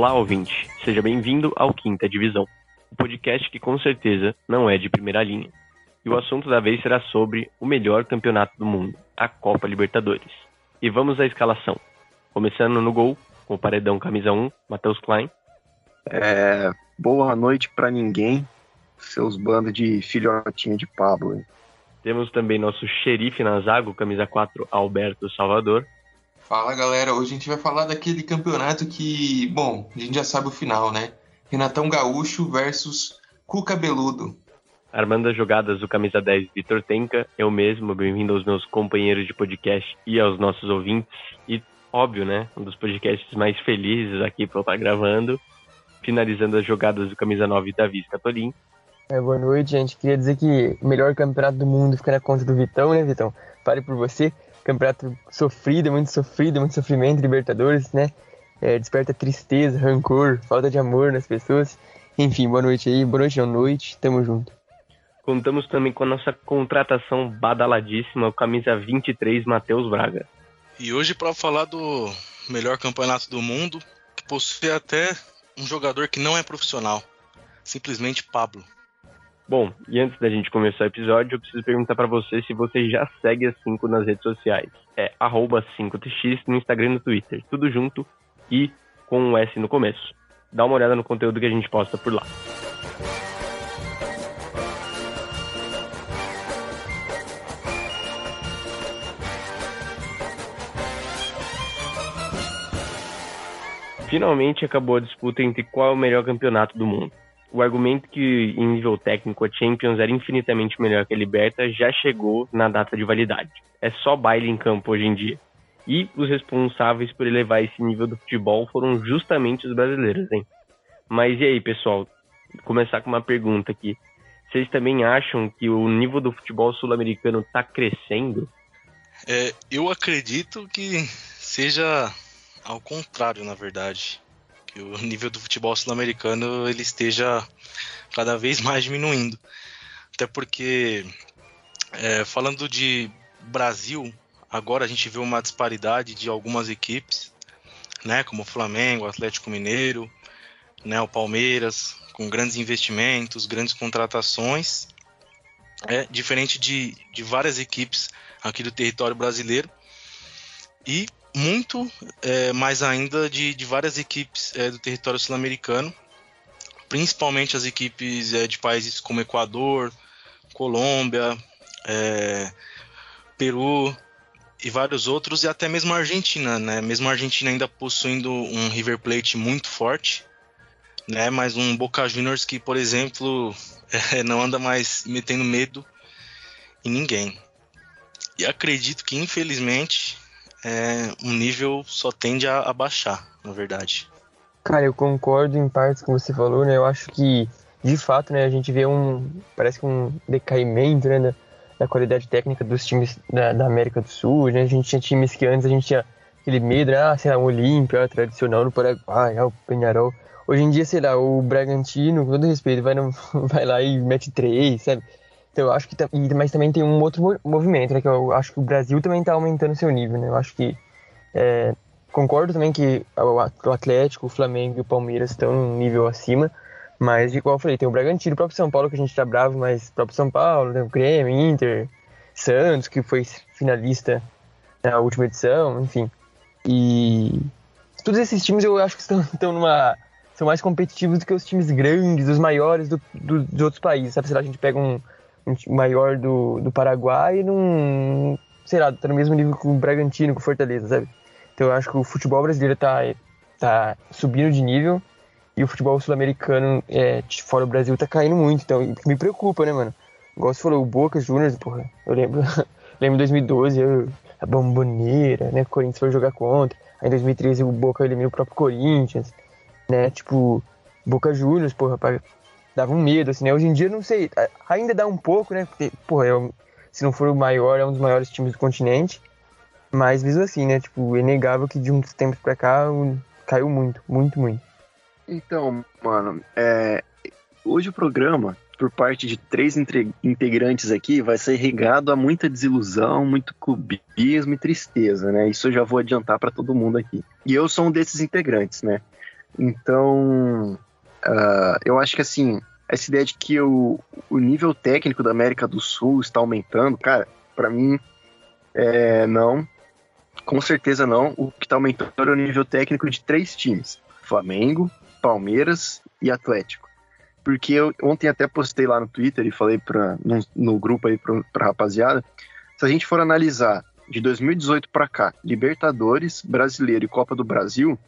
Olá, ouvinte. Seja bem-vindo ao Quinta Divisão, o um podcast que com certeza não é de primeira linha. E o assunto da vez será sobre o melhor campeonato do mundo, a Copa Libertadores. E vamos à escalação. Começando no gol, com o paredão camisa 1, Matheus Klein. É, boa noite para ninguém, seus bandos de filhotinha de Pablo. Temos também nosso xerife na zaga, camisa 4, Alberto Salvador. Fala galera, hoje a gente vai falar daquele campeonato que, bom, a gente já sabe o final, né? Renatão Gaúcho versus Cuca Beludo. Armando as jogadas do camisa 10 Vitor Tenca, eu mesmo, bem-vindo aos meus companheiros de podcast e aos nossos ouvintes. E óbvio, né? Um dos podcasts mais felizes aqui para eu estar gravando. Finalizando as jogadas do camisa 9 Davi Scatolin. É, boa noite, gente. Queria dizer que o melhor campeonato do mundo fica na conta do Vitão, né, Vitão? Pare por você campeonato sofrido, muito sofrido, muito sofrimento, Libertadores, né? É, desperta tristeza, rancor, falta de amor nas pessoas. Enfim, boa noite aí, boa noite, boa noite, tamo junto. Contamos também com a nossa contratação badaladíssima, o camisa 23, Matheus Braga. E hoje para falar do melhor campeonato do mundo, que possui até um jogador que não é profissional, simplesmente Pablo. Bom, e antes da gente começar o episódio, eu preciso perguntar para você se você já segue a 5 nas redes sociais. É 5tx no Instagram e no Twitter, tudo junto e com um S no começo. Dá uma olhada no conteúdo que a gente posta por lá. Finalmente acabou a disputa entre qual é o melhor campeonato do mundo o argumento que em nível técnico a Champions era infinitamente melhor que a Liberta já chegou na data de validade. É só baile em campo hoje em dia. E os responsáveis por elevar esse nível do futebol foram justamente os brasileiros, hein? Mas e aí, pessoal? Vou começar com uma pergunta aqui. Vocês também acham que o nível do futebol sul-americano está crescendo? É, eu acredito que seja ao contrário, na verdade que o nível do futebol sul-americano ele esteja cada vez mais diminuindo. Até porque, é, falando de Brasil, agora a gente vê uma disparidade de algumas equipes, né, como o Flamengo, o Atlético Mineiro, né, o Palmeiras, com grandes investimentos, grandes contratações, é diferente de, de várias equipes aqui do território brasileiro. E muito é, mais ainda de, de várias equipes é, do território sul-americano, principalmente as equipes é, de países como Equador, Colômbia, é, Peru e vários outros, e até mesmo a Argentina, né? Mesmo a Argentina ainda possuindo um River Plate muito forte, né? Mas um Boca Juniors que, por exemplo, é, não anda mais metendo medo em ninguém. E acredito que, infelizmente, é, um nível só tende a, a baixar, na verdade. Cara, eu concordo em partes com você falou, né? Eu acho que, de fato, né, a gente vê um. Parece que um decaimento, né? Da, da qualidade técnica dos times da, da, América do Sul, né? A gente tinha times que antes a gente tinha aquele medo, né? ah, sei lá, o Olímpia, tradicional no Paraguai, ah, o Penharol. Hoje em dia, sei lá, o Bragantino, com todo respeito, vai, no, vai lá e mete três, sabe? Então eu acho que. Mas também tem um outro movimento, né? Que eu acho que o Brasil também está aumentando seu nível, né? Eu acho que. É, concordo também que o Atlético, o Flamengo e o Palmeiras estão um nível acima. Mas, igual eu falei, tem o Bragantino, o próprio São Paulo, que a gente tá bravo, mas o próprio São Paulo, tem o Grêmio, Inter, Santos, que foi finalista na última edição, enfim. E todos esses times eu acho que estão, estão numa. são mais competitivos do que os times grandes, os maiores do, do, dos outros países, sabe? Se lá a gente pega um, maior do, do Paraguai num, sei lá, tá no mesmo nível que o Bragantino, com o Fortaleza, sabe? Então eu acho que o futebol brasileiro tá, tá subindo de nível e o futebol sul-americano, é, fora o Brasil, tá caindo muito. Então me preocupa, né, mano? Igual você falou, o Boca Juniors, porra, eu lembro, lembro 2012, eu, a bomboneira, né, o Corinthians foi jogar contra. Aí em 2013 o Boca eliminou o próprio Corinthians, né, tipo, Boca Juniors, porra, pra dava um medo, assim, né? Hoje em dia, não sei, ainda dá um pouco, né? Porque, porra, é, se não for o maior, é um dos maiores times do continente. Mas mesmo assim, né? Tipo, é inegável que de uns tempos pra cá caiu muito, muito, muito. Então, mano, é, hoje o programa, por parte de três integrantes aqui, vai ser regado a muita desilusão, muito clubismo e tristeza, né? Isso eu já vou adiantar para todo mundo aqui. E eu sou um desses integrantes, né? Então, uh, eu acho que assim, essa ideia de que o, o nível técnico da América do Sul está aumentando, cara, para mim, é, não. Com certeza não. O que está aumentando é o nível técnico de três times: Flamengo, Palmeiras e Atlético. Porque eu ontem até postei lá no Twitter e falei pra, no, no grupo aí pra rapaziada. Se a gente for analisar de 2018 para cá, Libertadores, Brasileiro e Copa do Brasil,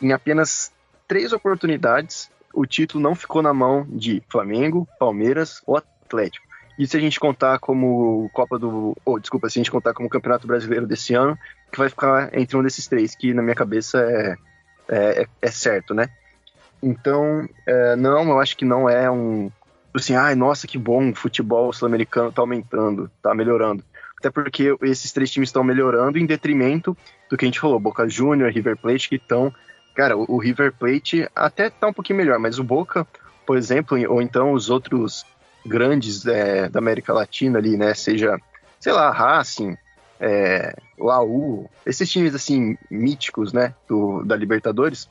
em apenas três oportunidades, o título não ficou na mão de Flamengo, Palmeiras ou Atlético. E se a gente contar como Copa do. Ou, desculpa, se a gente contar como Campeonato Brasileiro desse ano, que vai ficar entre um desses três, que na minha cabeça é, é, é certo, né? Então, é, não, eu acho que não é um. Assim, ai, nossa, que bom, o futebol sul-americano tá aumentando, tá melhorando. Até porque esses três times estão melhorando em detrimento do que a gente falou, Boca Junior, River Plate, que estão. Cara, o, River Plate até tá um pouquinho melhor, mas o Boca, por exemplo, ou então os outros grandes é, da América Latina ali, né? Seja, sei lá, Racing, é, Laú, esses times assim míticos, né? Do, da Libertadores,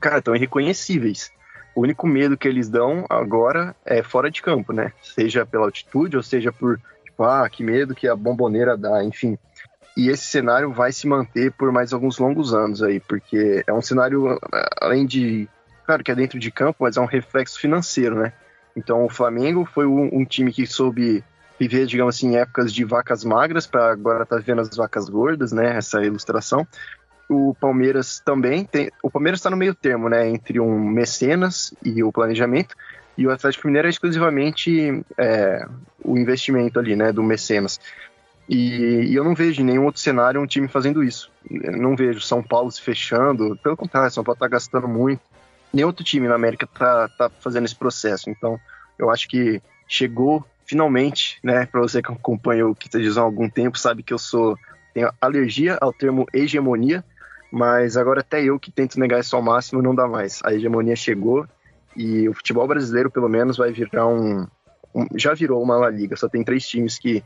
cara, estão irreconhecíveis. O único medo que eles dão agora é fora de campo, né? Seja pela altitude ou seja por, tipo, ah, que medo que a bomboneira dá, enfim. E esse cenário vai se manter por mais alguns longos anos aí, porque é um cenário, além de, claro que é dentro de campo, mas é um reflexo financeiro, né? Então o Flamengo foi um, um time que soube viver, digamos assim, épocas de vacas magras para agora tá vendo as vacas gordas, né? Essa ilustração. O Palmeiras também tem. O Palmeiras está no meio termo, né? Entre um mecenas e o planejamento. E o Atlético Mineiro é exclusivamente é, o investimento ali, né? Do mecenas. E, e, eu não vejo em nenhum outro cenário um time fazendo isso. Eu não vejo São Paulo se fechando. Pelo contrário, São Paulo está gastando muito nenhum outro time na América tá, tá fazendo esse processo. Então, eu acho que chegou finalmente, né? Para você que acompanha o Quinta há algum tempo, sabe que eu sou tenho alergia ao termo hegemonia, mas agora até eu que tento negar isso ao máximo não dá mais. A hegemonia chegou e o futebol brasileiro, pelo menos, vai virar um, um já virou uma La Liga. Só tem três times que,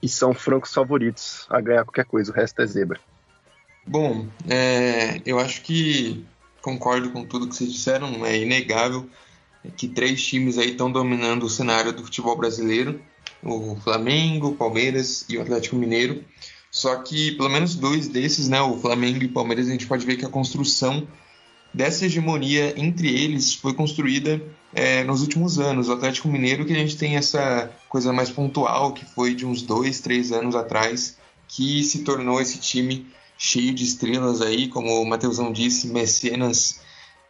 que são francos favoritos a ganhar qualquer coisa. O resto é zebra. Bom, é, eu acho que concordo com tudo que vocês disseram, é inegável que três times aí estão dominando o cenário do futebol brasileiro, o Flamengo, o Palmeiras e o Atlético Mineiro. Só que pelo menos dois desses, né, o Flamengo e o Palmeiras, a gente pode ver que a construção dessa hegemonia entre eles foi construída é, nos últimos anos. O Atlético Mineiro que a gente tem essa coisa mais pontual que foi de uns dois, três anos atrás que se tornou esse time cheio de estrelas aí, como o Matheusão disse, mecenas,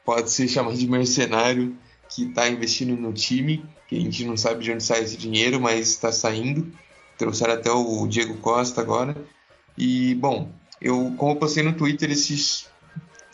pode ser chamado de mercenário, que está investindo no time, que a gente não sabe de onde sai esse dinheiro, mas está saindo. Trouxeram até o Diego Costa agora. E, bom, eu, como eu postei no Twitter esses,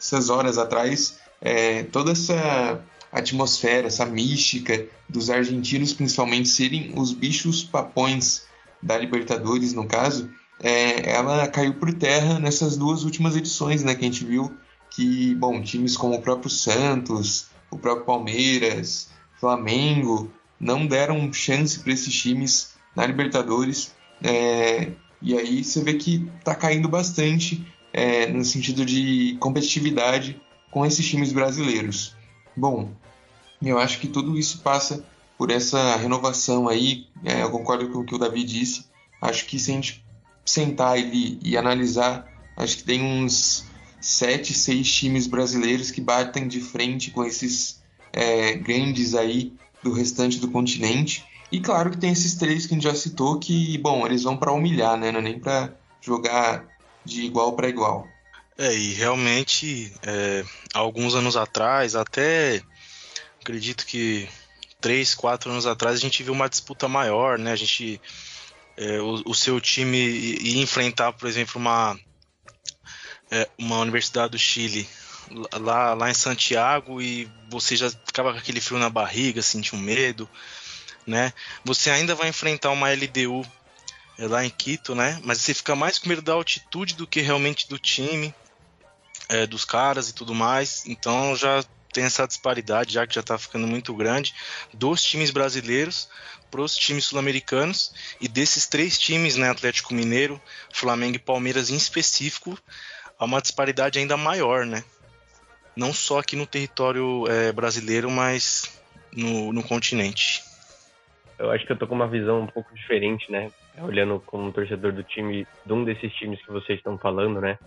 essas horas atrás, é, toda essa atmosfera, essa mística dos argentinos, principalmente, serem os bichos papões da Libertadores, no caso, é, ela caiu por terra nessas duas últimas edições, né, que a gente viu que, bom, times como o próprio Santos, o próprio Palmeiras, Flamengo, não deram chance para esses times na Libertadores. É, e aí você vê que está caindo bastante é, no sentido de competitividade com esses times brasileiros. Bom, eu acho que tudo isso passa por essa renovação aí. É, eu concordo com o que o Davi disse. Acho que se a gente sentar e, e analisar, acho que tem uns sete, seis times brasileiros que batem de frente com esses é, grandes aí do restante do continente. E claro que tem esses três que a gente já citou que, bom, eles vão para humilhar, né? Não é nem para jogar de igual para igual. É, e realmente, é, alguns anos atrás, até acredito que três, quatro anos atrás, a gente viu uma disputa maior, né? A gente é, o, o, seu time e enfrentar, por exemplo, uma, é, uma Universidade do Chile lá, lá em Santiago e você já ficava com aquele frio na barriga, sentia um medo, né? Você ainda vai enfrentar uma LDU é, lá em Quito, né? Mas você fica mais com medo da altitude do que realmente do time, é, dos caras e tudo mais. Então já tem essa disparidade, já que já está ficando muito grande, dos times brasileiros para os times sul-americanos e desses três times, né, Atlético Mineiro, Flamengo e Palmeiras em específico, há uma disparidade ainda maior, né? não só aqui no território é, brasileiro, mas no, no continente. Eu acho que eu tô com uma visão um pouco diferente, né? Olhando como torcedor do time, de um desses times que vocês estão falando, né?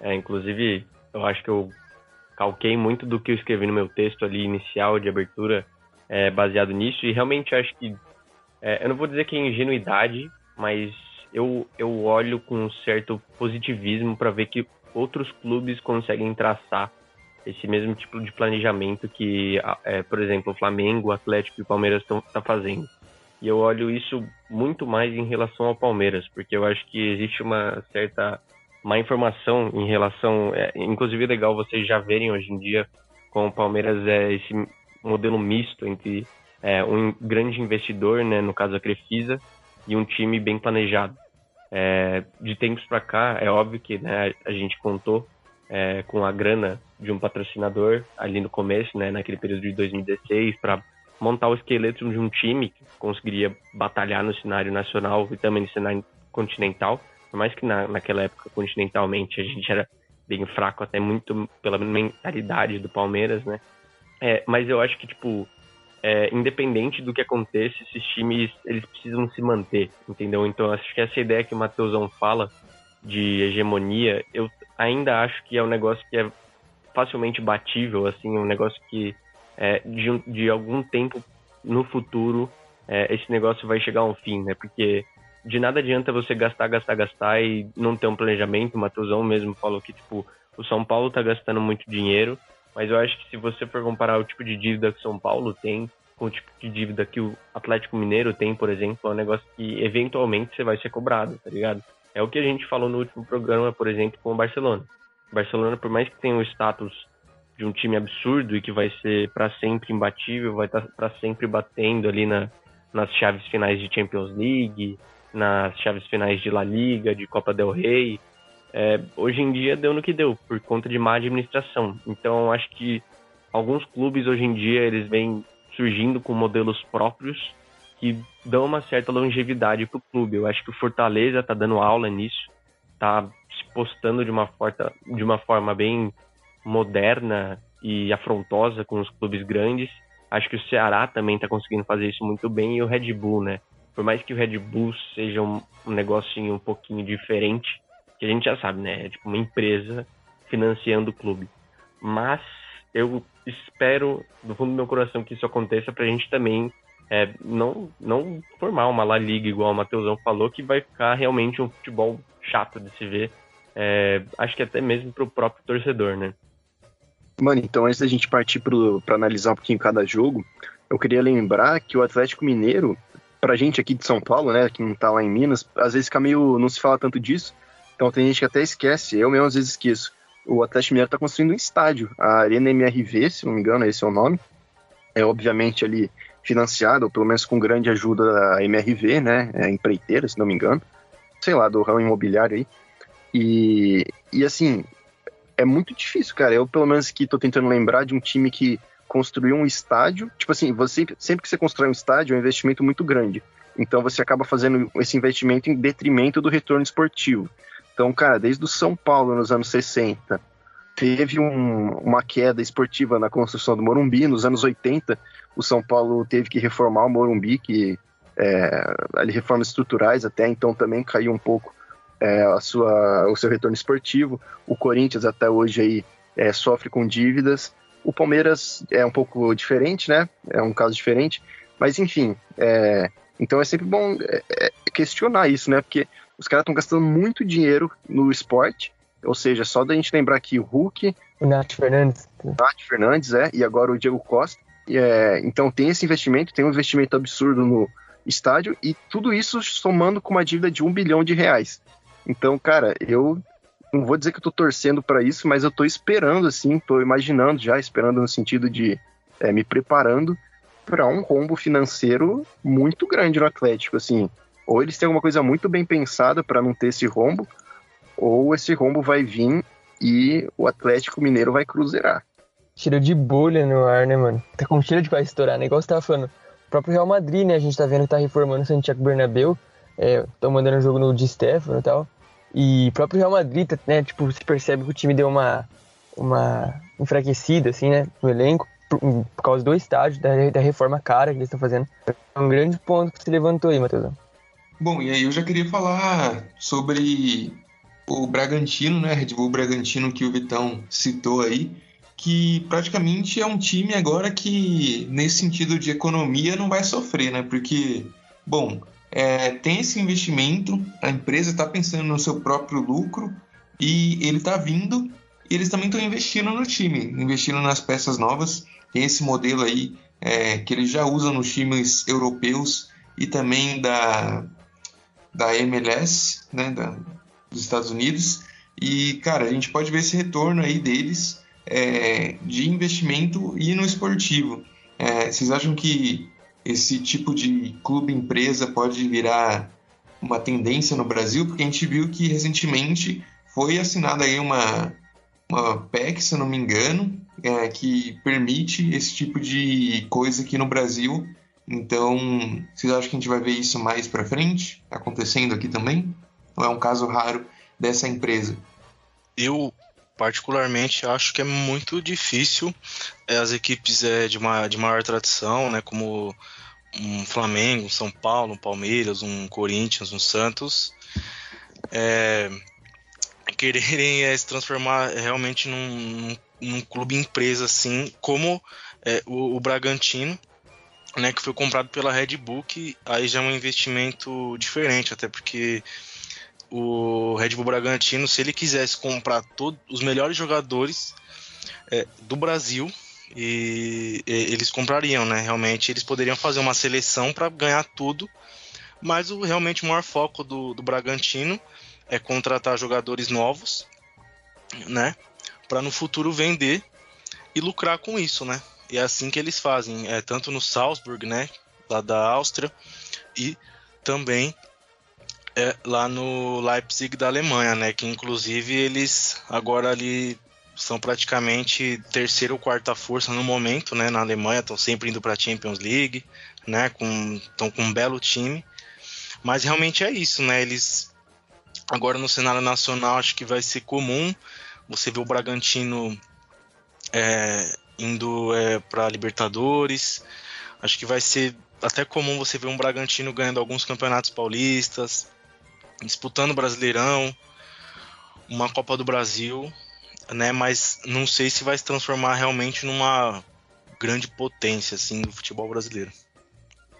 É, inclusive, eu acho que eu calquei muito do que eu escrevi no meu texto ali inicial de abertura é, baseado nisso e realmente acho que é, eu não vou dizer que é ingenuidade, mas eu, eu olho com um certo positivismo para ver que outros clubes conseguem traçar esse mesmo tipo de planejamento que, é, por exemplo, o Flamengo, o Atlético e o Palmeiras estão tá fazendo. E eu olho isso muito mais em relação ao Palmeiras, porque eu acho que existe uma certa má informação em relação. É, inclusive, é legal vocês já verem hoje em dia como o Palmeiras é esse modelo misto entre é, um grande investidor, né, no caso a Crefisa, e um time bem planejado. É, de tempos para cá, é óbvio que né, a gente contou é, com a grana de um patrocinador ali no começo, né, naquele período de 2016, para montar o esqueleto de um time que conseguiria batalhar no cenário nacional e também no cenário continental. Por mais que na, naquela época, continentalmente, a gente era bem fraco, até muito pela mentalidade do Palmeiras, né? É, mas eu acho que, tipo, é, independente do que aconteça, esses times, eles precisam se manter, entendeu? Então, acho que essa ideia que o Matheusão fala de hegemonia, eu ainda acho que é um negócio que é facilmente batível, assim, um negócio que é, de, de algum tempo no futuro é, esse negócio vai chegar a um fim, né? Porque de nada adianta você gastar, gastar, gastar e não ter um planejamento. O Matheusão mesmo falou que, tipo, o São Paulo tá gastando muito dinheiro, mas eu acho que se você for comparar o tipo de dívida que o São Paulo tem com o tipo de dívida que o Atlético Mineiro tem, por exemplo, é um negócio que eventualmente você vai ser cobrado, tá ligado? É o que a gente falou no último programa, por exemplo, com o Barcelona. O Barcelona, por mais que tenha um status de um time absurdo e que vai ser para sempre imbatível, vai estar tá para sempre batendo ali na, nas chaves finais de Champions League, nas chaves finais de La Liga, de Copa del Rey. É, hoje em dia deu no que deu, por conta de má administração. Então acho que alguns clubes hoje em dia eles vêm surgindo com modelos próprios que dão uma certa longevidade para o clube. Eu acho que o Fortaleza está dando aula nisso, está se postando de uma, forta, de uma forma bem moderna e afrontosa com os clubes grandes. Acho que o Ceará também está conseguindo fazer isso muito bem e o Red Bull, né? por mais que o Red Bull seja um, um negocinho um pouquinho diferente, que a gente já sabe, né? É tipo uma empresa financiando o clube. Mas eu espero, do fundo do meu coração, que isso aconteça pra gente também é, não, não formar uma La Liga igual o Matheusão falou, que vai ficar realmente um futebol chato de se ver. É, acho que até mesmo pro próprio torcedor, né? Mano, então antes da gente partir para analisar um pouquinho cada jogo, eu queria lembrar que o Atlético Mineiro pra gente aqui de São Paulo, né, que não tá lá em Minas, às vezes fica meio. não se fala tanto disso. Então tem gente que até esquece, eu mesmo às vezes esqueço. O Atlético Mineiro tá construindo um estádio, a Arena MRV, se não me engano, esse é o nome. É obviamente ali financiado, ou pelo menos com grande ajuda da MRV, né, é empreiteira, se não me engano. Sei lá, do ramo imobiliário aí. E, e assim, é muito difícil, cara. Eu, pelo menos, que tô tentando lembrar de um time que construir um estádio, tipo assim, você sempre que você constrói um estádio é um investimento muito grande. Então você acaba fazendo esse investimento em detrimento do retorno esportivo. Então, cara, desde o São Paulo nos anos 60, teve um, uma queda esportiva na construção do Morumbi. Nos anos 80, o São Paulo teve que reformar o Morumbi, que é, ali reformas estruturais até então também caiu um pouco é, a sua, o seu retorno esportivo. O Corinthians até hoje aí é, sofre com dívidas. O Palmeiras é um pouco diferente, né? É um caso diferente. Mas, enfim, é... então é sempre bom é, é questionar isso, né? Porque os caras estão gastando muito dinheiro no esporte. Ou seja, só da gente lembrar aqui o Hulk. O Nath Fernandes. Nath Fernandes, é. E agora o Diego Costa. É, então tem esse investimento, tem um investimento absurdo no estádio. E tudo isso somando com uma dívida de um bilhão de reais. Então, cara, eu não vou dizer que eu tô torcendo para isso, mas eu tô esperando, assim, tô imaginando já, esperando no sentido de é, me preparando para um rombo financeiro muito grande no Atlético, assim. Ou eles têm alguma coisa muito bem pensada para não ter esse rombo, ou esse rombo vai vir e o Atlético Mineiro vai cruzeirar. Tira de bolha no ar, né, mano? Tá com cheiro de vai estourar, né? Igual você tava falando. O próprio Real Madrid, né? A gente tá vendo que tá reformando o Santiago Bernabéu. É, tô mandando um jogo no Di Stefano e tal. E próprio Real Madrid, né, tipo, se percebe que o time deu uma, uma enfraquecida, assim, né, no elenco, por, por causa do estádio, da, da reforma cara que eles estão fazendo. É um grande ponto que se levantou aí, Matheus. Bom, e aí eu já queria falar sobre o Bragantino, né, Red Bull Bragantino que o Vitão citou aí, que praticamente é um time agora que, nesse sentido de economia, não vai sofrer, né, porque, bom, é, tem esse investimento, a empresa está pensando no seu próprio lucro e ele está vindo e eles também estão investindo no time, investindo nas peças novas. Tem esse modelo aí é, que eles já usam nos times europeus e também da, da MLS, né, da, dos Estados Unidos. E, cara, a gente pode ver esse retorno aí deles é, de investimento e no esportivo. É, vocês acham que esse tipo de clube empresa pode virar uma tendência no Brasil? Porque a gente viu que recentemente foi assinada aí uma, uma PEC, se eu não me engano, é, que permite esse tipo de coisa aqui no Brasil. Então, vocês acham que a gente vai ver isso mais para frente acontecendo aqui também? Ou é um caso raro dessa empresa? Eu particularmente acho que é muito difícil é, as equipes é, de, uma, de maior tradição, né, como um Flamengo, um São Paulo, um Palmeiras, um Corinthians, um Santos, é, quererem é, se transformar realmente num, num, clube empresa assim, como é, o, o, Bragantino, né, que foi comprado pela Red Bull, que aí já é um investimento diferente, até porque o Red Bull Bragantino, se ele quisesse comprar todos os melhores jogadores é, do Brasil, e, e, eles comprariam, né? Realmente eles poderiam fazer uma seleção para ganhar tudo, mas o realmente o maior foco do, do Bragantino é contratar jogadores novos, né? Para no futuro vender e lucrar com isso, né? E é assim que eles fazem, é tanto no Salzburg, né? Lá da Áustria e também é, lá no Leipzig da Alemanha, né? Que inclusive eles agora ali são praticamente terceira ou quarta força no momento, né? Na Alemanha estão sempre indo para a Champions League, né? Com estão com um belo time, mas realmente é isso, né? Eles agora no cenário nacional acho que vai ser comum você ver o Bragantino é, indo é, para Libertadores. Acho que vai ser até comum você ver um Bragantino ganhando alguns campeonatos paulistas, disputando o Brasileirão, uma Copa do Brasil, né? Mas não sei se vai se transformar realmente numa grande potência assim do futebol brasileiro.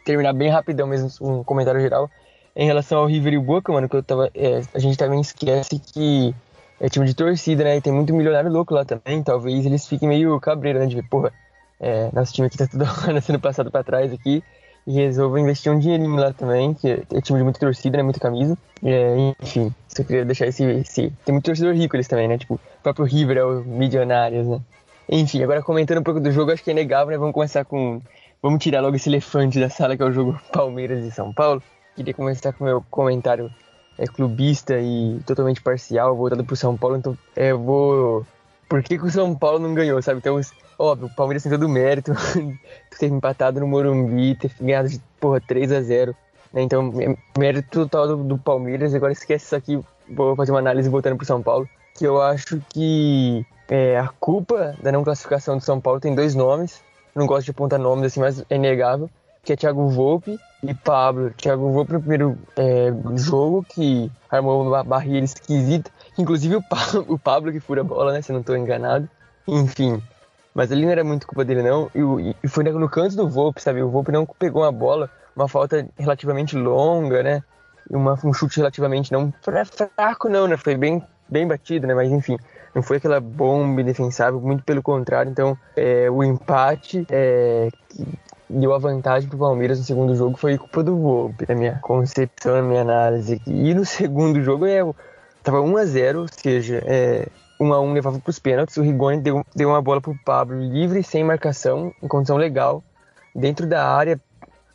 Terminar bem rapidão mesmo um comentário geral em relação ao River e Boca, mano, que eu tava, é, a gente também esquece que é time de torcida, né? E tem muito milionário louco lá também. Talvez eles fiquem meio cabreiro, né? De ver, porra, é, nosso time aqui tá tudo sendo passado para trás aqui e resolvo investir um dinheirinho lá também, que é time de muita torcida, né? Muita camisa. É, enfim, só queria deixar esse, esse. Tem muito torcedor rico eles também, né? Tipo, o próprio River é o Milionários, né? Enfim, agora comentando um pouco do jogo, acho que é negável, né? Vamos começar com. Vamos tirar logo esse elefante da sala que é o jogo Palmeiras e São Paulo. Queria começar com o meu comentário é, clubista e totalmente parcial, voltado pro São Paulo, então é, eu vou. Por que, que o São Paulo não ganhou, sabe? Então, óbvio, o Palmeiras tem todo o mérito ter empatado no Morumbi, ter ganhado de, porra, 3 a 0 né? Então, mérito total do, do, Palmeiras. Agora esquece isso aqui, vou fazer uma análise voltando pro São Paulo. Que eu acho que é, a culpa da não classificação do São Paulo tem dois nomes. Não gosto de apontar nomes assim, mas é inegável. Que é Thiago Volpe e Pablo. Thiago Volpe no primeiro é, jogo, que armou uma barreira esquisita. Inclusive o Pablo, o Pablo que fura a bola, né? Se não estou enganado. Enfim, mas ali não era muito culpa dele, não. E, e foi no canto do Volpe, sabe? O Volpe não pegou uma bola, uma falta relativamente longa, né? Uma, um chute relativamente não fraco, não, né? Foi bem, bem batido, né? Mas enfim, não foi aquela bomba indefensável, muito pelo contrário. Então, é, o empate é, que deu a vantagem pro Palmeiras no segundo jogo foi culpa do Volpe, na minha concepção, na minha análise. E no segundo jogo, é, tava 1 a 0 ou seja, é, 1 a 1 levava para os pênaltis. O Rigoni deu, deu uma bola para o Pablo livre, sem marcação, em condição legal, dentro da área,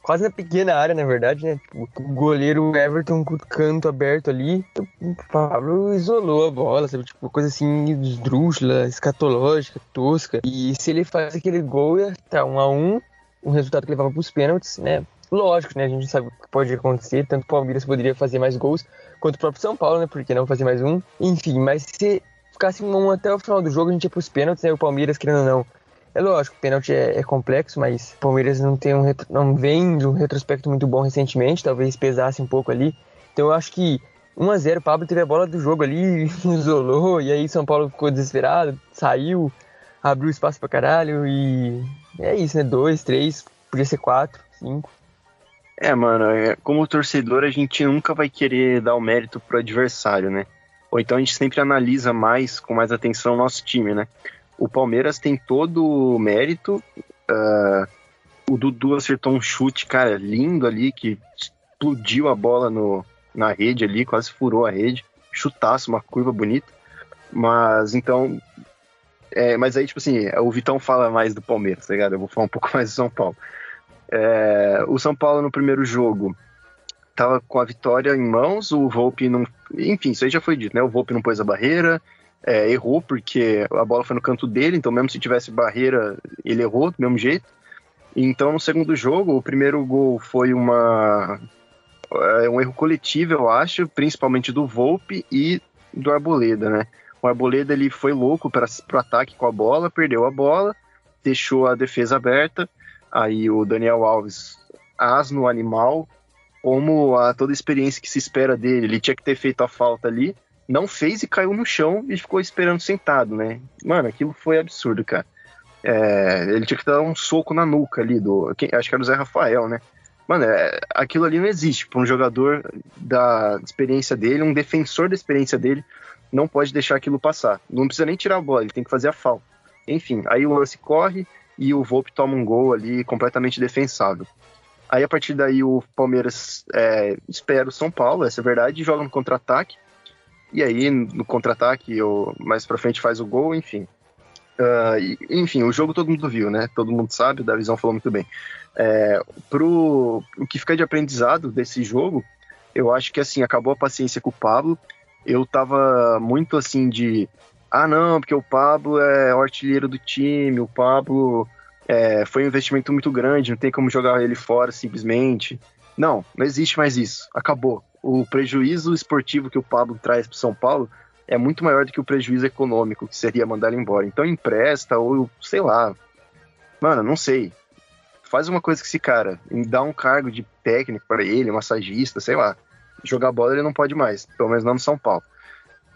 quase na pequena área, na verdade, né? Tipo, o goleiro Everton com o canto aberto ali, o Pablo isolou a bola, sabe? Tipo, coisa assim esdrúxula, escatológica, tosca. E se ele faz aquele gol, tá 1 a 1 um resultado que levava para os pênaltis, né? Lógico, né? A gente sabe o que pode acontecer. Tanto o Palmeiras poderia fazer mais gols, quanto o próprio São Paulo, né? Porque não fazer mais um. Enfim, mas se ficasse um até o final do jogo, a gente ia pros pênaltis, né? o Palmeiras, querendo ou não. É lógico, pênalti é, é, complexo, mas o Palmeiras não tem um não vem de um retrospecto muito bom recentemente, talvez pesasse um pouco ali. Então eu acho que 1 a 0 o Pablo teve a bola do jogo ali, isolou, e aí São Paulo ficou desesperado, saiu, abriu espaço pra caralho e é isso, né? 2, 3, podia ser 4, 5. É, mano, é, como torcedor a gente nunca vai querer dar o mérito pro adversário, né? Ou então a gente sempre analisa mais, com mais atenção, o nosso time, né? O Palmeiras tem todo o mérito. Uh, o Dudu acertou um chute, cara, lindo ali, que explodiu a bola no, na rede ali, quase furou a rede. Chutaço, uma curva bonita. Mas então. É, mas aí, tipo assim, o Vitão fala mais do Palmeiras, tá ligado? Eu vou falar um pouco mais do São Paulo. É, o São Paulo no primeiro jogo tava com a vitória em mãos, o Volpe não. Enfim, isso aí já foi dito, né? O Volpe não pôs a barreira, é, errou porque a bola foi no canto dele, então mesmo se tivesse barreira, ele errou do mesmo jeito. Então no segundo jogo, o primeiro gol foi uma é um erro coletivo, eu acho, principalmente do Volpe e do Arboleda, né? O Arboleda ele foi louco para o ataque com a bola, perdeu a bola, deixou a defesa aberta Aí o Daniel Alves, asno animal, como a toda a experiência que se espera dele, ele tinha que ter feito a falta ali, não fez e caiu no chão e ficou esperando sentado, né? Mano, aquilo foi absurdo, cara. É, ele tinha que dar um soco na nuca ali do. Acho que era o Zé Rafael, né? Mano, é, aquilo ali não existe. Para um jogador da experiência dele, um defensor da experiência dele, não pode deixar aquilo passar. Não precisa nem tirar a bola, ele tem que fazer a falta. Enfim, aí o lance corre, e o Volpe toma um gol ali completamente defensável. Aí a partir daí o Palmeiras é, espera o São Paulo, essa é verdade, joga no contra-ataque. E aí no contra-ataque, mais pra frente faz o gol, enfim. Uh, e, enfim, o jogo todo mundo viu, né? Todo mundo sabe, o Davizão falou muito bem. É, pro, o que fica de aprendizado desse jogo, eu acho que assim, acabou a paciência com o Pablo. Eu tava muito assim de ah, não, porque o Pablo é o artilheiro do time, o Pablo é, foi um investimento muito grande, não tem como jogar ele fora simplesmente. Não, não existe mais isso. Acabou. O prejuízo esportivo que o Pablo traz para São Paulo é muito maior do que o prejuízo econômico, que seria mandar ele embora. Então empresta, ou sei lá. Mano, não sei. Faz uma coisa que esse cara, dá um cargo de técnico para ele, massagista, sei lá. Jogar bola ele não pode mais, pelo menos não no São Paulo.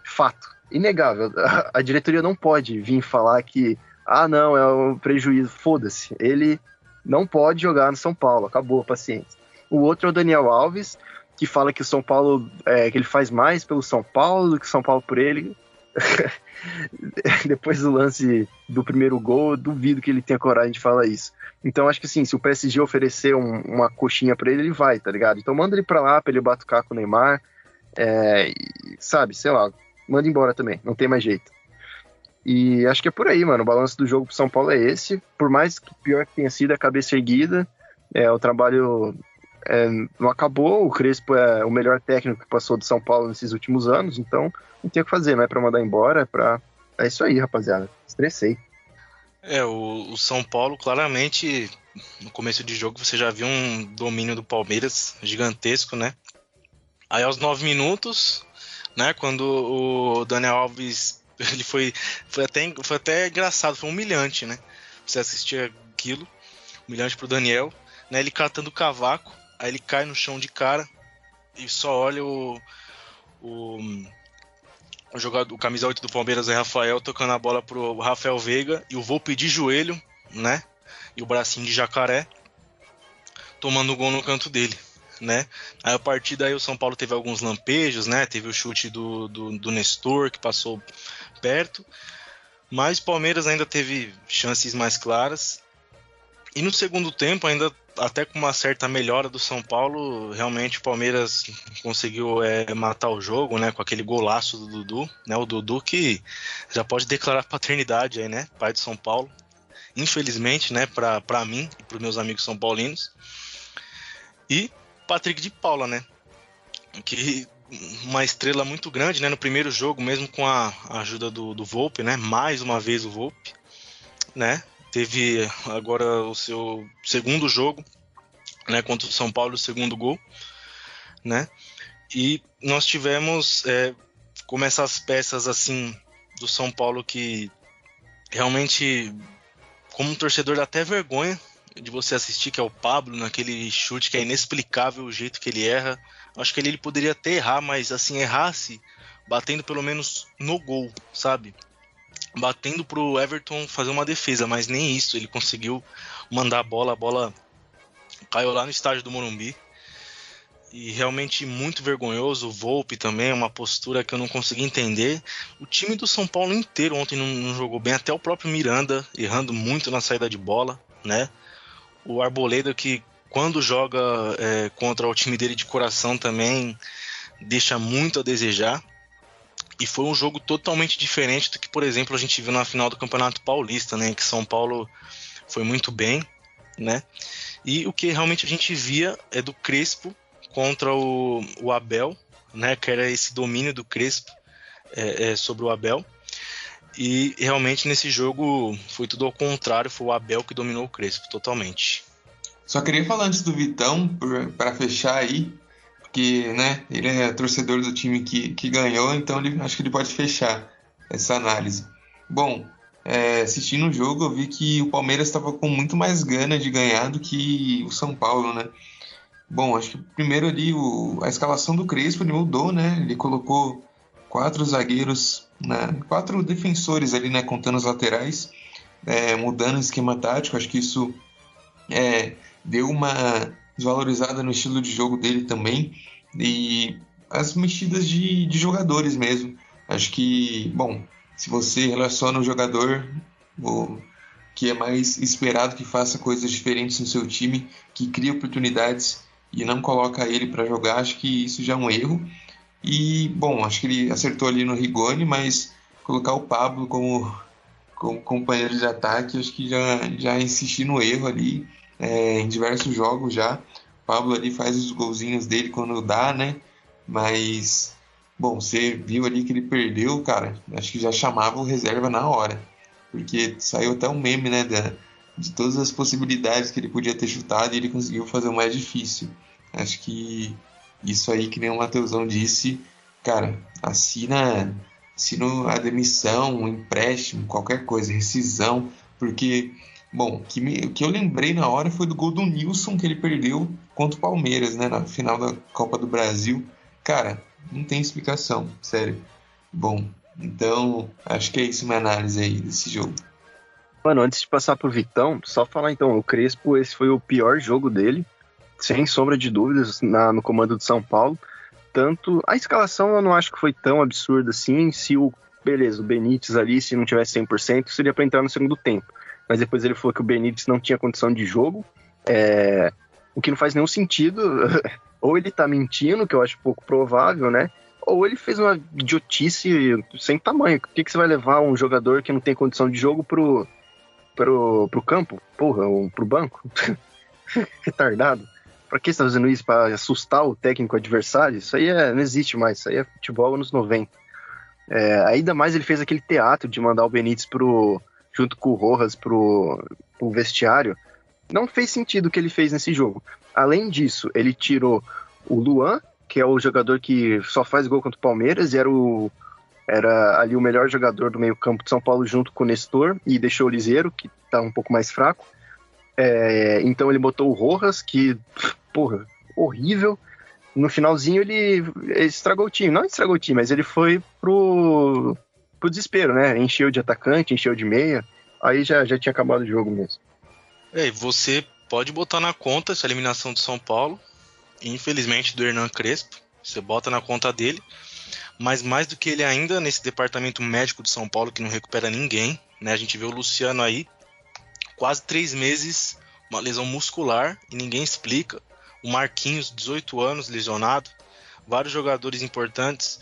Fato inegável. A diretoria não pode vir falar que, ah, não, é um prejuízo. Foda-se. Ele não pode jogar no São Paulo. Acabou a paciência. O outro é o Daniel Alves, que fala que o São Paulo, é, que ele faz mais pelo São Paulo do que o São Paulo por ele. Depois do lance do primeiro gol, duvido que ele tenha coragem de falar isso. Então acho que assim, se o PSG oferecer um, uma coxinha para ele, ele vai, tá ligado? Então manda ele pra lá pra ele batucar com o Neymar. É, sabe, sei lá, manda embora também, não tem mais jeito. E acho que é por aí, mano. O balanço do jogo pro São Paulo é esse. Por mais que pior que tenha sido a cabeça erguida, é, o trabalho é, não acabou. O Crespo é o melhor técnico que passou do São Paulo nesses últimos anos, então não tem o que fazer, não é pra mandar embora, é pra. É isso aí, rapaziada. Estressei. É, o, o São Paulo, claramente, no começo de jogo, você já viu um domínio do Palmeiras gigantesco, né? Aí aos nove minutos, né? Quando o Daniel Alves ele foi foi até foi até engraçado, foi humilhante, né? Você assistir aquilo, humilhante pro Daniel, né? Ele catando o cavaco, aí ele cai no chão de cara e só olha o o, o jogador, o camisa 8 do Palmeiras é Rafael tocando a bola pro Rafael Veiga e o Volpe de joelho, né? E o bracinho de jacaré tomando o gol no canto dele né? Aí a partir daí o São Paulo teve alguns lampejos, né? Teve o chute do, do, do Nestor que passou perto, mas Palmeiras ainda teve chances mais claras. E no segundo tempo, ainda até com uma certa melhora do São Paulo, realmente o Palmeiras conseguiu é, matar o jogo, né? Com aquele golaço do Dudu, né? O Dudu que já pode declarar paternidade aí, né? Pai de São Paulo. Infelizmente, né? Para mim e para meus amigos são paulinos. E Patrick de Paula, né? Que uma estrela muito grande, né? No primeiro jogo, mesmo com a ajuda do, do Volpe, né? Mais uma vez o Volpe, né? Teve agora o seu segundo jogo, né? Contra o São Paulo, o segundo gol, né? E nós tivemos é, como essas peças assim do São Paulo que realmente, como um torcedor, dá até vergonha de você assistir, que é o Pablo, naquele chute que é inexplicável o jeito que ele erra. Acho que ele, ele poderia até errar, mas assim, errasse batendo pelo menos no gol, sabe? Batendo pro Everton fazer uma defesa, mas nem isso. Ele conseguiu mandar a bola, a bola caiu lá no estádio do Morumbi. E realmente muito vergonhoso. O Volpe também, uma postura que eu não consegui entender. O time do São Paulo inteiro ontem não, não jogou bem, até o próprio Miranda errando muito na saída de bola, né? O Arboleda que quando joga é, contra o time dele de coração também deixa muito a desejar. E foi um jogo totalmente diferente do que, por exemplo, a gente viu na final do Campeonato Paulista, né? Que São Paulo foi muito bem, né? E o que realmente a gente via é do Crespo contra o, o Abel, né? Que era esse domínio do Crespo é, é, sobre o Abel. E realmente nesse jogo foi tudo ao contrário, foi o Abel que dominou o Crespo totalmente. Só queria falar antes do Vitão, para fechar aí, porque né, ele é torcedor do time que, que ganhou, então ele, acho que ele pode fechar essa análise. Bom, é, assistindo o jogo, eu vi que o Palmeiras estava com muito mais gana de ganhar do que o São Paulo, né? Bom, acho que primeiro ali o, a escalação do Crespo ele mudou, né? Ele colocou quatro zagueiros, né? quatro defensores ali, né? Contando os laterais, é, mudando o esquema tático. Acho que isso é, deu uma desvalorizada no estilo de jogo dele também e as mexidas de, de jogadores mesmo. Acho que, bom, se você relaciona o jogador o, que é mais esperado que faça coisas diferentes no seu time, que cria oportunidades e não coloca ele para jogar, acho que isso já é um erro. E, bom, acho que ele acertou ali no Rigoni, mas colocar o Pablo como, como companheiro de ataque, acho que já, já insisti no erro ali é, em diversos jogos já. O Pablo ali faz os golzinhos dele quando dá, né? Mas, bom, você viu ali que ele perdeu, cara. Acho que já chamava o reserva na hora. Porque saiu até um meme, né? De todas as possibilidades que ele podia ter chutado e ele conseguiu fazer o mais difícil. Acho que isso aí, que nem o Mateusão disse, cara, assina, assina a demissão, um empréstimo, qualquer coisa, rescisão, porque Bom, o que, o que eu lembrei na hora foi do gol do Nilson que ele perdeu contra o Palmeiras, né? Na final da Copa do Brasil. Cara, não tem explicação, sério. Bom, então acho que é isso minha análise aí desse jogo. Mano, antes de passar pro Vitão, só falar então, o Crespo, esse foi o pior jogo dele, sem sombra de dúvidas, na, no comando de São Paulo. Tanto a escalação eu não acho que foi tão absurda assim. Se o, beleza, o Benítez ali, se não tivesse 100%, seria para entrar no segundo tempo mas depois ele falou que o Benítez não tinha condição de jogo, é, o que não faz nenhum sentido. ou ele tá mentindo, que eu acho pouco provável, né? Ou ele fez uma idiotice sem tamanho. Por que, que você vai levar um jogador que não tem condição de jogo pro, pro, pro campo? Porra, ou pro banco? Retardado. Pra que você tá fazendo isso? Pra assustar o técnico adversário? Isso aí é, não existe mais. Isso aí é futebol anos 90. É, ainda mais ele fez aquele teatro de mandar o Benítez pro, junto com o Rojas pro, pro vestiário, não fez sentido o que ele fez nesse jogo. Além disso, ele tirou o Luan, que é o jogador que só faz gol contra o Palmeiras, e era o era ali o melhor jogador do meio-campo de São Paulo junto com o Nestor, e deixou o Liseiro, que tá um pouco mais fraco. É, então ele botou o Rojas, que, porra, horrível. No finalzinho ele, ele estragou o time. Não estragou o time, mas ele foi pro, pro desespero, né? Encheu de atacante, encheu de meia, aí já, já tinha acabado o jogo mesmo. É, você pode botar na conta essa eliminação do São Paulo, infelizmente do Hernan Crespo, você bota na conta dele, mas mais do que ele ainda nesse departamento médico de São Paulo que não recupera ninguém, né? A gente vê o Luciano aí quase três meses, uma lesão muscular e ninguém explica. O Marquinhos, 18 anos, lesionado, vários jogadores importantes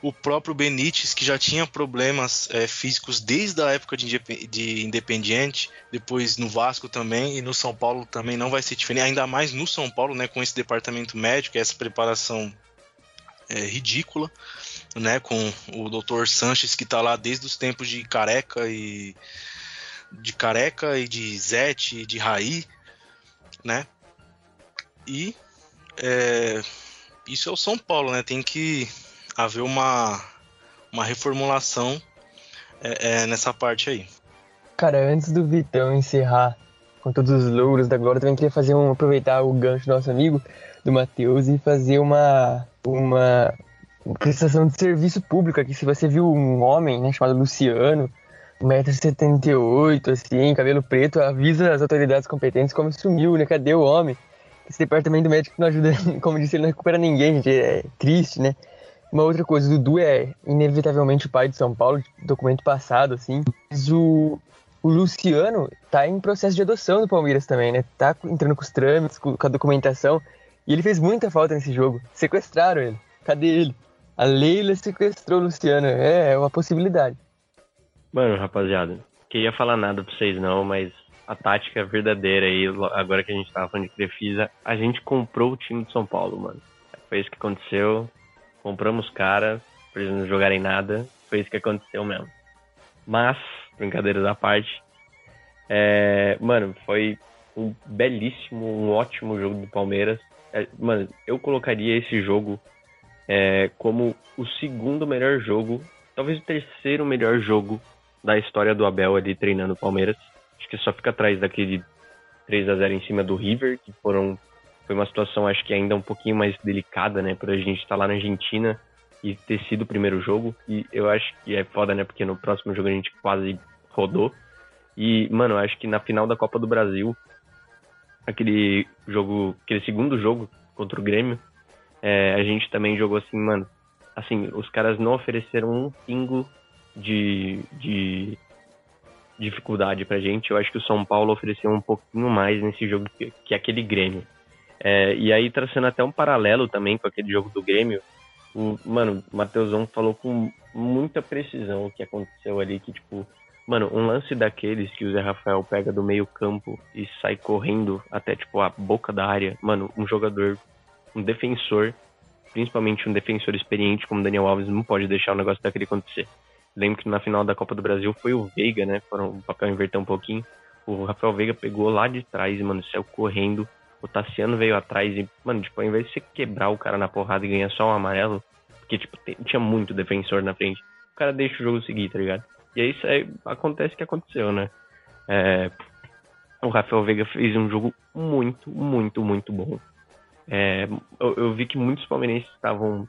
o próprio Benítez, que já tinha problemas é, físicos desde a época de, de Independiente, depois no Vasco também, e no São Paulo também não vai ser diferente, ainda mais no São Paulo, né, com esse departamento médico, essa preparação é, ridícula, né, com o Dr. Sanches, que está lá desde os tempos de Careca e de Careca e de Zete e de Raí, né, e é, isso é o São Paulo, né, tem que haver uma, uma reformulação é, é nessa parte aí. Cara, antes do Vitão encerrar com todos os louros da glória, também queria fazer um aproveitar o gancho do nosso amigo, do Matheus, e fazer uma, uma prestação de serviço público aqui. Se você viu um homem, né, chamado Luciano, 1,78m, assim, cabelo preto, avisa as autoridades competentes como sumiu, né? Cadê o homem? Esse departamento médico não ajuda, como disse, ele não recupera ninguém, gente. É triste, né? Uma outra coisa, o Dudu é inevitavelmente o pai de São Paulo, documento passado, assim. Mas o, o Luciano tá em processo de adoção do Palmeiras também, né? Tá entrando com os trâmites, com a documentação. E ele fez muita falta nesse jogo. Sequestraram ele. Cadê ele? A Leila sequestrou o Luciano. É, é uma possibilidade. Mano, rapaziada, queria falar nada pra vocês não, mas a tática verdadeira aí, agora que a gente tava falando de Crefisa, a gente comprou o time de São Paulo, mano. Foi isso que aconteceu. Compramos cara, pra eles não jogarem nada. Foi isso que aconteceu mesmo. Mas, brincadeiras à parte, é, mano, foi um belíssimo, um ótimo jogo do Palmeiras. É, mano, eu colocaria esse jogo é, como o segundo melhor jogo, talvez o terceiro melhor jogo da história do Abel ali treinando o Palmeiras. Acho que só fica atrás daquele 3 a 0 em cima do River, que foram foi uma situação acho que ainda um pouquinho mais delicada, né, pra gente estar tá lá na Argentina e ter sido o primeiro jogo. E eu acho que é foda, né, porque no próximo jogo a gente quase rodou. E, mano, eu acho que na final da Copa do Brasil, aquele jogo, aquele segundo jogo contra o Grêmio, é, a gente também jogou assim, mano. Assim, os caras não ofereceram um pingo de, de dificuldade pra gente. Eu acho que o São Paulo ofereceu um pouquinho mais nesse jogo que, que aquele Grêmio. É, e aí, traçando até um paralelo também com aquele jogo do Grêmio, o, mano, o Matheusão falou com muita precisão o que aconteceu ali, que tipo, mano, um lance daqueles que o Zé Rafael pega do meio campo e sai correndo até, tipo, a boca da área, mano, um jogador, um defensor, principalmente um defensor experiente como Daniel Alves, não pode deixar o negócio daquele acontecer. Lembro que na final da Copa do Brasil foi o Veiga, né? Foram o papel inverter um pouquinho. O Rafael Veiga pegou lá de trás mano, saiu correndo. O Tassiano veio atrás e, mano, tipo, ao invés de você quebrar o cara na porrada e ganhar só um amarelo, porque, tipo, tinha muito defensor na frente, o cara deixa o jogo seguir, tá ligado? E aí, isso aí acontece o que aconteceu, né? É, o Rafael Veiga fez um jogo muito, muito, muito bom. É, eu, eu, vi que muitos palmeirenses estavam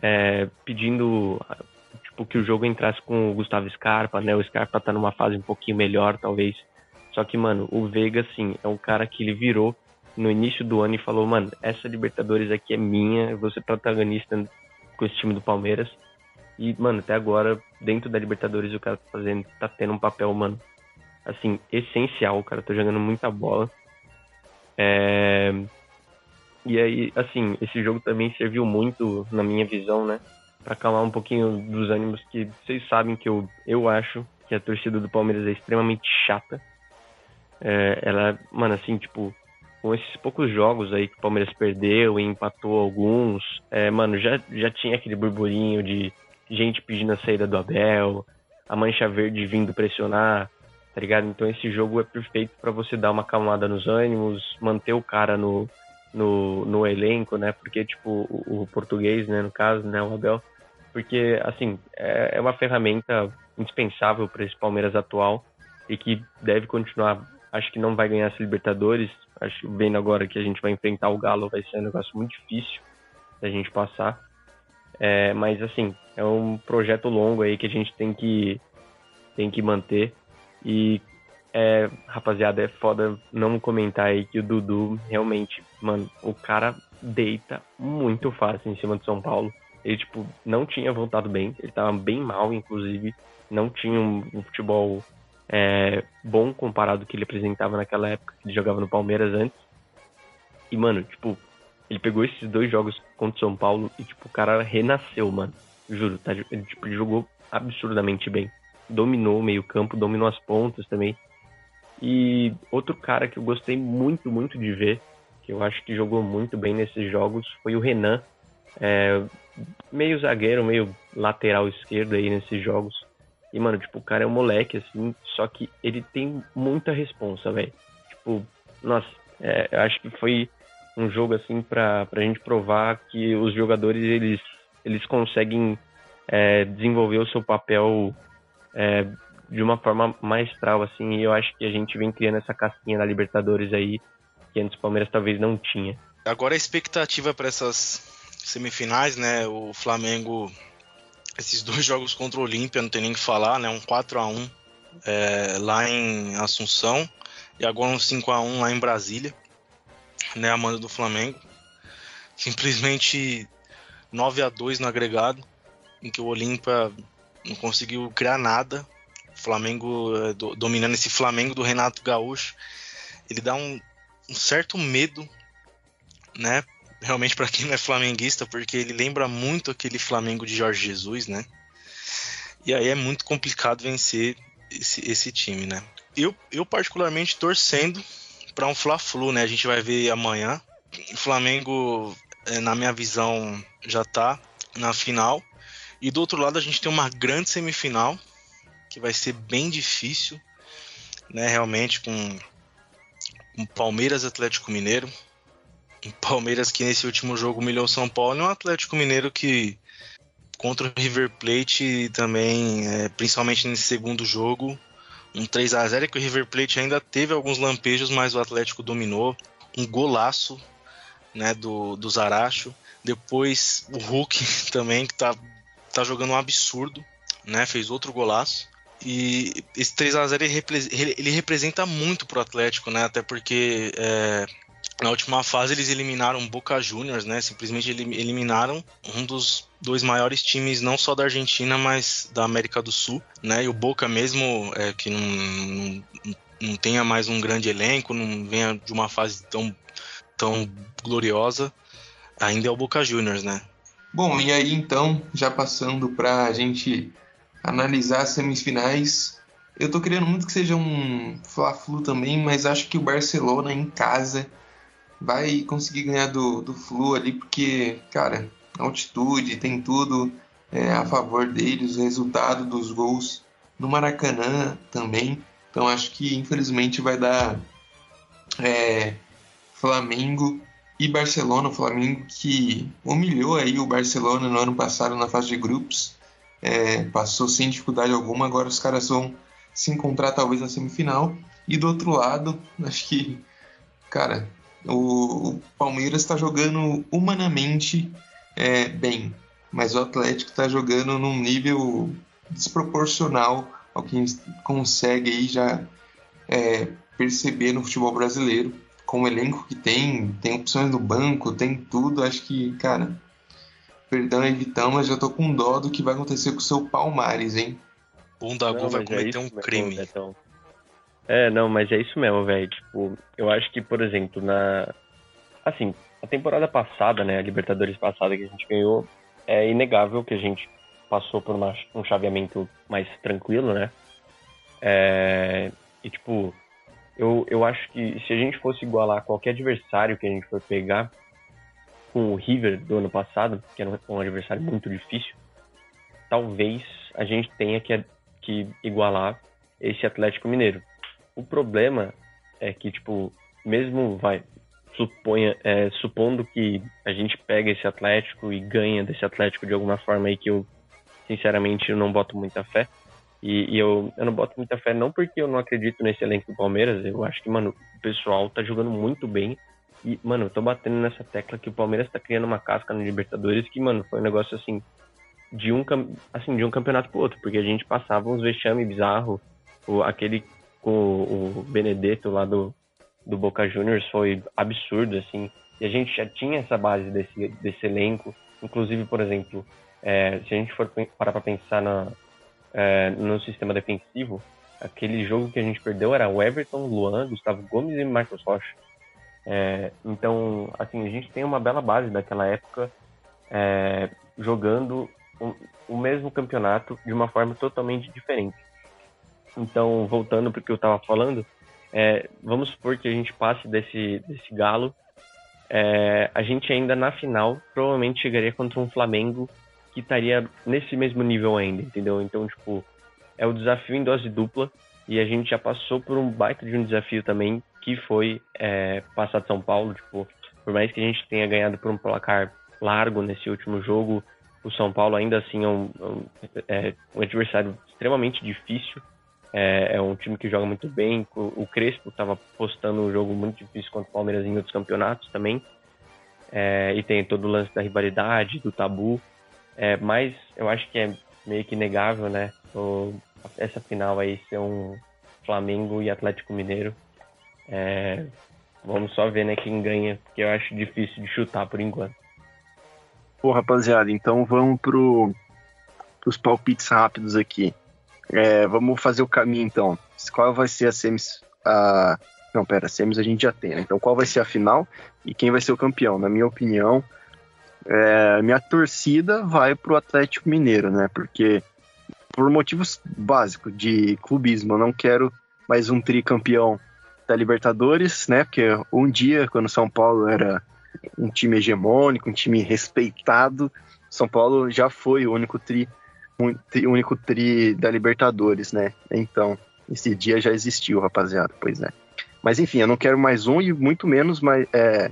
é, pedindo tipo, que o jogo entrasse com o Gustavo Scarpa, né? O Scarpa tá numa fase um pouquinho melhor, talvez. Só que, mano, o Veiga, assim, é um cara que ele virou no início do ano e falou, mano, essa Libertadores aqui é minha, eu vou ser protagonista com esse time do Palmeiras. E, mano, até agora, dentro da Libertadores, o cara tá fazendo, tá tendo um papel, mano, assim, essencial. Cara tá jogando muita bola. É... E aí, assim, esse jogo também serviu muito, na minha visão, né? para acalmar um pouquinho dos ânimos que vocês sabem que eu, eu acho que a torcida do Palmeiras é extremamente chata. É, ela, mano, assim, tipo, com esses poucos jogos aí que o Palmeiras perdeu e empatou alguns, é, mano, já, já tinha aquele burburinho de gente pedindo a saída do Abel, a mancha verde vindo pressionar, tá ligado? Então esse jogo é perfeito para você dar uma acalmada nos ânimos, manter o cara no, no, no elenco, né? Porque, tipo, o, o português, né, no caso, né, o Abel, porque, assim, é, é uma ferramenta indispensável para esse Palmeiras atual e que deve continuar. Acho que não vai ganhar essa Libertadores. Acho que vendo agora que a gente vai enfrentar o Galo vai ser um negócio muito difícil da gente passar. É, mas, assim, é um projeto longo aí que a gente tem que, tem que manter. E, é, rapaziada, é foda não comentar aí que o Dudu realmente, mano, o cara deita muito fácil em cima de São Paulo. Ele, tipo, não tinha voltado bem. Ele tava bem mal, inclusive. Não tinha um, um futebol é, bom comparado ao que ele apresentava naquela época que ele jogava no Palmeiras antes. E, mano, tipo, ele pegou esses dois jogos contra o São Paulo e, tipo, o cara renasceu, mano. Juro, tá? Ele, tipo, jogou absurdamente bem. Dominou o meio-campo, dominou as pontas também. E outro cara que eu gostei muito, muito de ver, que eu acho que jogou muito bem nesses jogos, foi o Renan. É, meio zagueiro, meio lateral esquerdo aí nesses jogos. E, mano, tipo, o cara é um moleque, assim, só que ele tem muita responsa, velho. Tipo, nossa, é, eu acho que foi um jogo, assim, pra, pra gente provar que os jogadores, eles, eles conseguem é, desenvolver o seu papel é, de uma forma maestral, assim, e eu acho que a gente vem criando essa casquinha na Libertadores aí, que antes o Palmeiras talvez não tinha. Agora a expectativa para essas semifinais, né? O Flamengo, esses dois jogos contra o Olímpia, não tem nem que falar, né? Um 4 a 1 é, lá em Assunção e agora um 5 a 1 lá em Brasília, né? A manda do Flamengo. Simplesmente 9 a 2 no agregado, em que o Olímpia não conseguiu criar nada. O Flamengo é, do, dominando esse Flamengo do Renato Gaúcho, ele dá um, um certo medo, né? Realmente para quem não é flamenguista, porque ele lembra muito aquele Flamengo de Jorge Jesus, né? E aí é muito complicado vencer esse, esse time, né? Eu, eu particularmente torcendo para um Fla-Flu, né? A gente vai ver amanhã. O Flamengo, é, na minha visão, já tá na final. E do outro lado a gente tem uma grande semifinal que vai ser bem difícil, né? Realmente com, com Palmeiras Atlético Mineiro. Palmeiras que nesse último jogo humilhou o São Paulo e um Atlético Mineiro que contra o River Plate também, é, principalmente nesse segundo jogo, um 3 a 0 que o River Plate ainda teve alguns lampejos, mas o Atlético dominou. Um golaço né, do, do Zaracho. Depois o Hulk também, que tá, tá jogando um absurdo, né? Fez outro golaço. E esse 3 a 0 ele, ele representa muito pro Atlético, né? Até porque é, na última fase eles eliminaram Boca Juniors, né? Simplesmente eliminaram um dos dois maiores times não só da Argentina, mas da América do Sul, né? E o Boca mesmo é, que não, não, não tenha mais um grande elenco, não venha de uma fase tão tão gloriosa, ainda é o Boca Juniors, né? Bom, e aí então, já passando para a gente analisar as semifinais, eu tô querendo muito que seja um Fla-Flu também, mas acho que o Barcelona em casa vai conseguir ganhar do, do Flu ali, porque, cara, altitude, tem tudo é, a favor deles, o resultado dos gols no Maracanã também. Então acho que infelizmente vai dar é, Flamengo e Barcelona. O Flamengo que humilhou aí o Barcelona no ano passado na fase de grupos. É, passou sem dificuldade alguma. Agora os caras vão se encontrar talvez na semifinal. E do outro lado, acho que, cara, o, Palmeiras está jogando humanamente é, bem, mas o Atlético está jogando num nível desproporcional ao que consegue aí já é, perceber no futebol brasileiro. Com o elenco que tem, tem opções no banco, tem tudo. Acho que, cara, perdão aí, Vitão, mas já tô com dó do que vai acontecer com o seu Palmares, hein? Bundagu vai é cometer é um crime. É, não, mas é isso mesmo, velho. Tipo, eu acho que, por exemplo, na. Assim, a temporada passada, né? A Libertadores passada que a gente ganhou, é inegável que a gente passou por uma, um chaveamento mais tranquilo, né? É, e, tipo, eu, eu acho que se a gente fosse igualar qualquer adversário que a gente for pegar com o River do ano passado, que era um adversário muito difícil, talvez a gente tenha que, que igualar esse Atlético Mineiro. O problema é que, tipo, mesmo vai, suponha, é, supondo que a gente pega esse Atlético e ganha desse Atlético de alguma forma aí que eu, sinceramente, eu não boto muita fé. E, e, eu, eu não boto muita fé não porque eu não acredito nesse elenco do Palmeiras. Eu acho que, mano, o pessoal tá jogando muito bem. E, mano, eu tô batendo nessa tecla que o Palmeiras tá criando uma casca no Libertadores que, mano, foi um negócio assim de um, assim, de um campeonato pro outro, porque a gente passava uns vexame bizarro, aquele com o Benedetto lá do, do Boca Juniors foi absurdo, assim. E a gente já tinha essa base desse, desse elenco. Inclusive, por exemplo, é, se a gente for parar para pensar na, é, no sistema defensivo, aquele jogo que a gente perdeu era o Everton, Luan, Gustavo Gomes e Marcos Rocha. É, então, assim, a gente tem uma bela base daquela época é, jogando o, o mesmo campeonato de uma forma totalmente diferente. Então, voltando para o que eu estava falando, é, vamos supor que a gente passe desse, desse galo. É, a gente ainda na final provavelmente chegaria contra um Flamengo que estaria nesse mesmo nível ainda, entendeu? Então, tipo, é o desafio em dose dupla e a gente já passou por um baita de um desafio também, que foi é, passar de São Paulo. Tipo, por mais que a gente tenha ganhado por um placar largo nesse último jogo, o São Paulo ainda assim é um, é um adversário extremamente difícil. É, é, um time que joga muito bem. O, Crespo estava postando um jogo muito difícil contra o Palmeiras em outros campeonatos também. É, e tem todo o lance da rivalidade, do tabu. É, mas eu acho que é meio que negável, né? O, essa final aí ser um Flamengo e Atlético Mineiro. É, vamos só ver, né, quem ganha, porque eu acho difícil de chutar por enquanto. Pô, rapaziada, então vamos pro, pros palpites rápidos aqui. É, vamos fazer o caminho então. Qual vai ser a semis? A... Não, pera, semis a gente já tem, né? Então qual vai ser a final e quem vai ser o campeão? Na minha opinião, é, minha torcida vai pro Atlético Mineiro, né? Porque por motivos básicos de clubismo, eu não quero mais um tricampeão da Libertadores, né? Porque um dia, quando São Paulo era um time hegemônico, um time respeitado, São Paulo já foi o único tri, único tri da Libertadores, né? Então, esse dia já existiu, rapaziada, pois é. Mas enfim, eu não quero mais um e muito menos mais, é,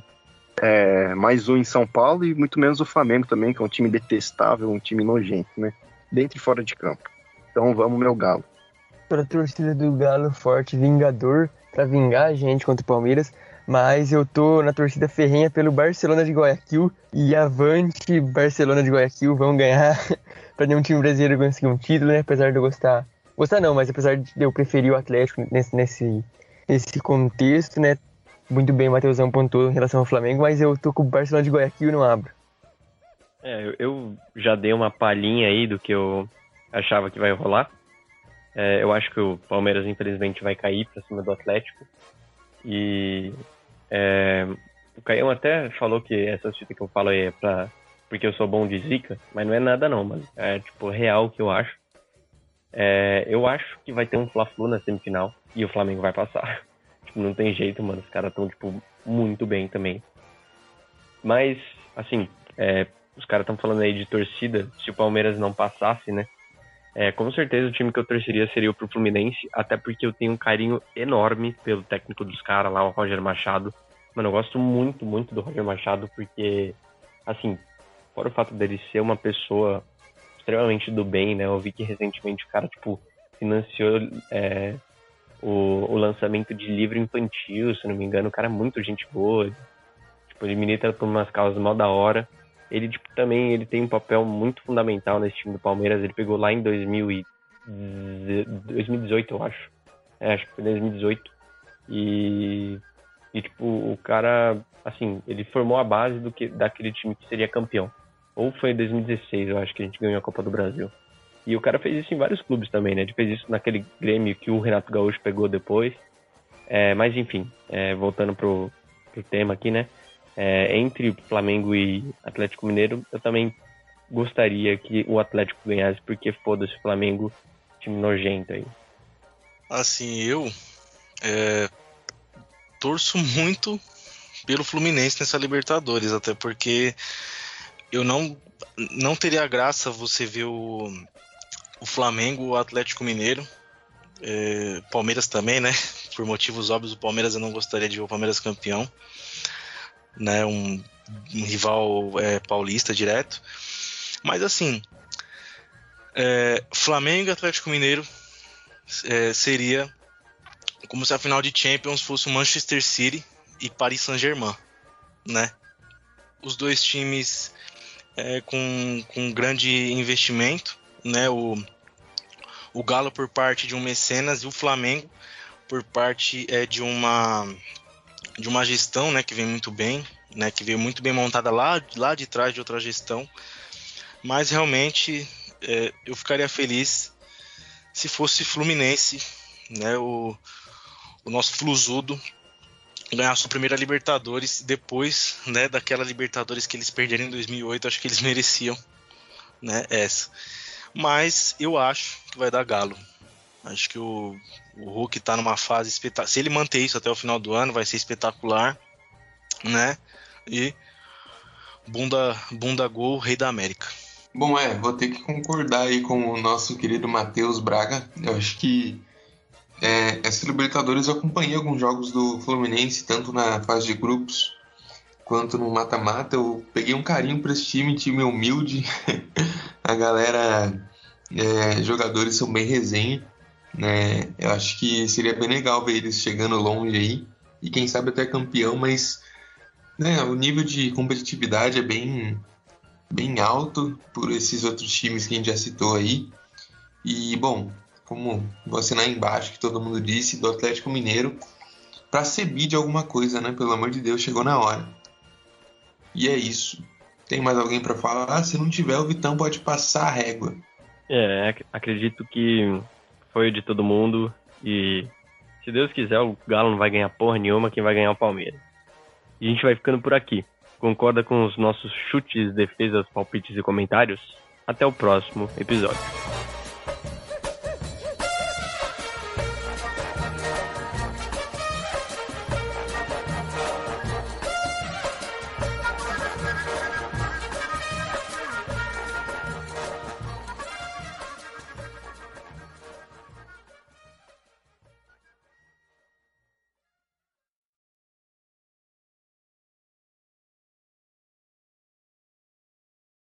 é, mais um em São Paulo e muito menos o Flamengo também, que é um time detestável, um time nojento, né? Dentro e fora de campo. Então vamos, meu Galo. Para a torcida do Galo forte, vingador, para vingar a gente contra o Palmeiras, mas eu tô na torcida ferrenha pelo Barcelona de Guayaquil e avante Barcelona de Guayaquil vão ganhar para nenhum time brasileiro conseguir um título, né? Apesar de eu gostar, gostar não, mas apesar de eu preferir o Atlético nesse, nesse, nesse contexto, né? Muito bem, Matheusão pontuou em relação ao Flamengo, mas eu tô com o Barcelona de Guayaquil e não abro. É, eu já dei uma palhinha aí do que eu achava que vai rolar. É, eu acho que o Palmeiras, infelizmente, vai cair para cima do Atlético. E é, o Caião até falou que essa fita que eu falo aí é pra, porque eu sou bom de zica, mas não é nada não, mano. É tipo real que eu acho. É, eu acho que vai ter um Fla-Flu na semifinal e o Flamengo vai passar. tipo, não tem jeito, mano. Os caras estão, tipo, muito bem também. Mas, assim, é, os caras estão falando aí de torcida. Se o Palmeiras não passasse, né? É, com certeza o time que eu torceria seria o pro Fluminense, até porque eu tenho um carinho enorme pelo técnico dos caras lá, o Roger Machado. Mano, eu gosto muito, muito do Roger Machado, porque, assim, fora o fato dele ser uma pessoa extremamente do bem, né? Eu vi que recentemente o cara, tipo, financiou é, o, o, lançamento de livro infantil, se não me engano. O cara é muito gente boa. Tipo, ele milita por umas causas mal da hora ele tipo, também ele tem um papel muito fundamental nesse time do Palmeiras. Ele pegou lá em 2000 e 2018, eu acho. É, acho que foi 2018. E, e tipo, o cara, assim, ele formou a base do que daquele time que seria campeão. Ou foi em 2016, eu acho que a gente ganhou a Copa do Brasil. E o cara fez isso em vários clubes também, né? Ele fez isso naquele Grêmio que o Renato Gaúcho pegou depois. É, mas enfim, é, voltando pro, pro tema aqui, né? é, entre Flamengo e Atlético Mineiro, eu também gostaria que o Atlético ganhasse, porque foda-se Flamengo, time nojento aí. Assim, eu é, torço muito pelo Fluminense nessa Libertadores, até porque eu não, não teria graça você ver o, o Flamengo o Atlético Mineiro. É, Palmeiras também, né? Por motivos óbvios, o Palmeiras eu não gostaria de ver o Palmeiras campeão né? Um, um rival é, paulista direto. Mas assim, é, Flamengo e Atlético Mineiro é, seria como se a final de Champions fosse Manchester City e Paris Saint-Germain, né? Os dois times é, com, com grande investimento, né? O, o Galo por parte de um mecenas e o Flamengo por parte é, de uma de uma gestão, né, que vem muito bem, né, que veio muito bem montada lá, lá de trás de outra gestão. Mas realmente é, eu ficaria feliz se fosse Fluminense, né, o, o nosso Fluzudo ganhar sua primeira Libertadores depois, né, daquela Libertadores que eles perderam em 2008, acho que eles mereciam, né, essa. Mas eu acho que vai dar Galo. Acho que o, o Hulk tá numa fase espetacular. Se ele manter isso até o final do ano, vai ser espetacular, né? E bunda, bunda gol, rei da América. Bom, é, vou ter que concordar aí com o nosso querido Matheus Braga. Eu acho que é, essa Libertadores eu acompanhei alguns jogos do Fluminense, tanto na fase de grupos quanto no mata-mata. Eu peguei um carinho para esse time, time humilde. a galera, é, jogadores são bem resenha. Né? Eu acho que seria bem legal ver eles chegando longe aí. E quem sabe até campeão, mas né, o nível de competitividade é bem, bem alto por esses outros times que a gente já citou aí. E, bom, como vou assinar embaixo que todo mundo disse, do Atlético Mineiro, para ser de alguma coisa, né? Pelo amor de Deus, chegou na hora. E é isso. Tem mais alguém para falar? Se não tiver, o Vitão pode passar a régua. É, acredito que foi de todo mundo e se Deus quiser, o Galo não vai ganhar porra nenhuma, quem vai ganhar é o Palmeiras. E a gente vai ficando por aqui. Concorda com os nossos chutes, defesas, palpites e comentários? Até o próximo episódio.